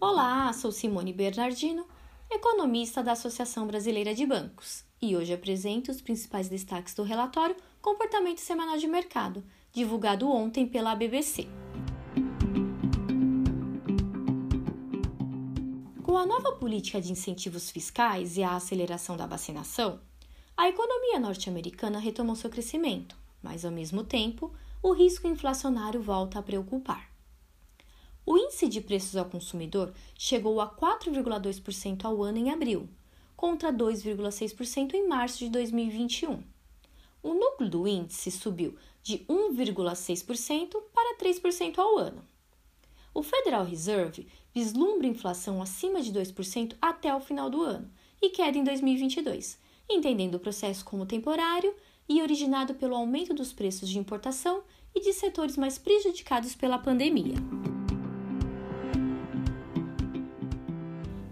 Olá, sou Simone Bernardino, economista da Associação Brasileira de Bancos, e hoje apresento os principais destaques do relatório Comportamento Semanal de Mercado, divulgado ontem pela BBC. Com a nova política de incentivos fiscais e a aceleração da vacinação, a economia norte-americana retomou seu crescimento, mas ao mesmo tempo, o risco inflacionário volta a preocupar. O índice de preços ao consumidor chegou a 4,2% ao ano em abril, contra 2,6% em março de 2021. O núcleo do índice subiu de 1,6% para 3% ao ano. O Federal Reserve vislumbra inflação acima de 2% até o final do ano e queda em 2022, entendendo o processo como temporário e originado pelo aumento dos preços de importação e de setores mais prejudicados pela pandemia.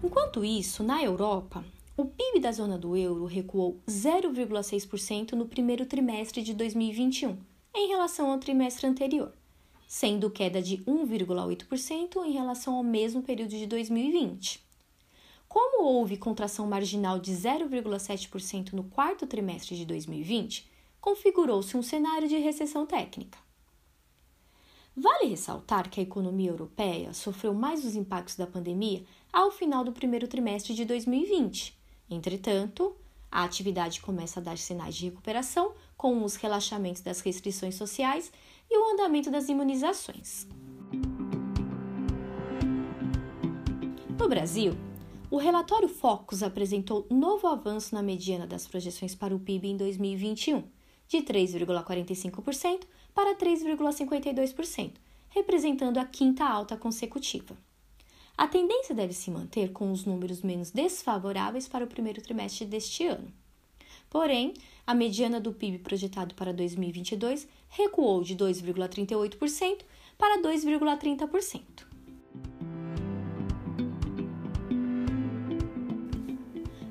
Enquanto isso, na Europa, o PIB da zona do euro recuou 0,6% no primeiro trimestre de 2021, em relação ao trimestre anterior, sendo queda de 1,8% em relação ao mesmo período de 2020. Como houve contração marginal de 0,7% no quarto trimestre de 2020, configurou-se um cenário de recessão técnica. Vale ressaltar que a economia europeia sofreu mais os impactos da pandemia ao final do primeiro trimestre de 2020. Entretanto, a atividade começa a dar sinais de recuperação com os relaxamentos das restrições sociais e o andamento das imunizações. No Brasil, o relatório Focus apresentou novo avanço na mediana das projeções para o PIB em 2021, de 3,45% para 3,52%, representando a quinta alta consecutiva. A tendência deve se manter com os números menos desfavoráveis para o primeiro trimestre deste ano. Porém, a mediana do PIB projetado para 2022 recuou de 2,38% para 2,30%.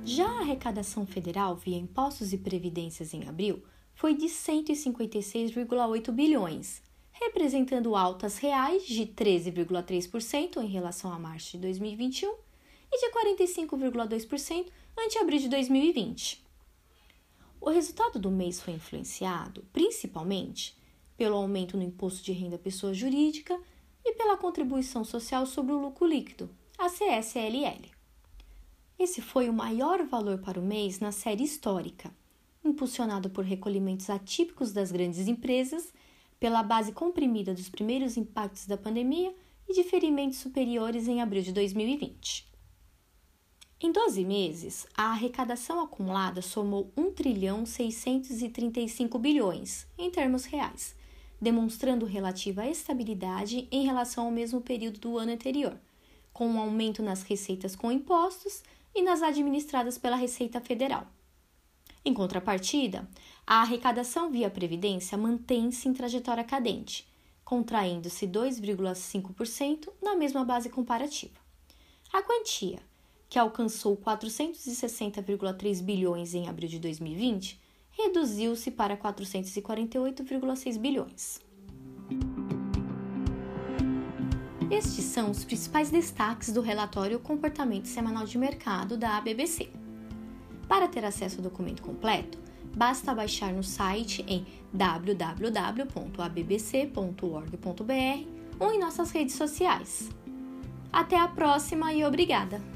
Já a arrecadação federal via impostos e previdências em abril foi de 156,8 bilhões, representando altas reais de 13,3% em relação a março de 2021 e de 45,2% ante abril de 2020. O resultado do mês foi influenciado, principalmente, pelo aumento no imposto de renda pessoa jurídica e pela contribuição social sobre o lucro líquido, a CSLL. Esse foi o maior valor para o mês na série histórica impulsionado por recolhimentos atípicos das grandes empresas, pela base comprimida dos primeiros impactos da pandemia e de ferimentos superiores em abril de 2020. Em 12 meses, a arrecadação acumulada somou 1 trilhão 635 bilhões em termos reais, demonstrando relativa estabilidade em relação ao mesmo período do ano anterior, com um aumento nas receitas com impostos e nas administradas pela Receita Federal. Em contrapartida, a arrecadação via Previdência mantém-se em trajetória cadente, contraindo-se 2,5% na mesma base comparativa. A quantia, que alcançou 460,3 bilhões em abril de 2020, reduziu-se para 448,6 bilhões. Estes são os principais destaques do relatório Comportamento Semanal de Mercado da ABBC. Para ter acesso ao documento completo, basta baixar no site em www.abbc.org.br ou em nossas redes sociais. Até a próxima e obrigada!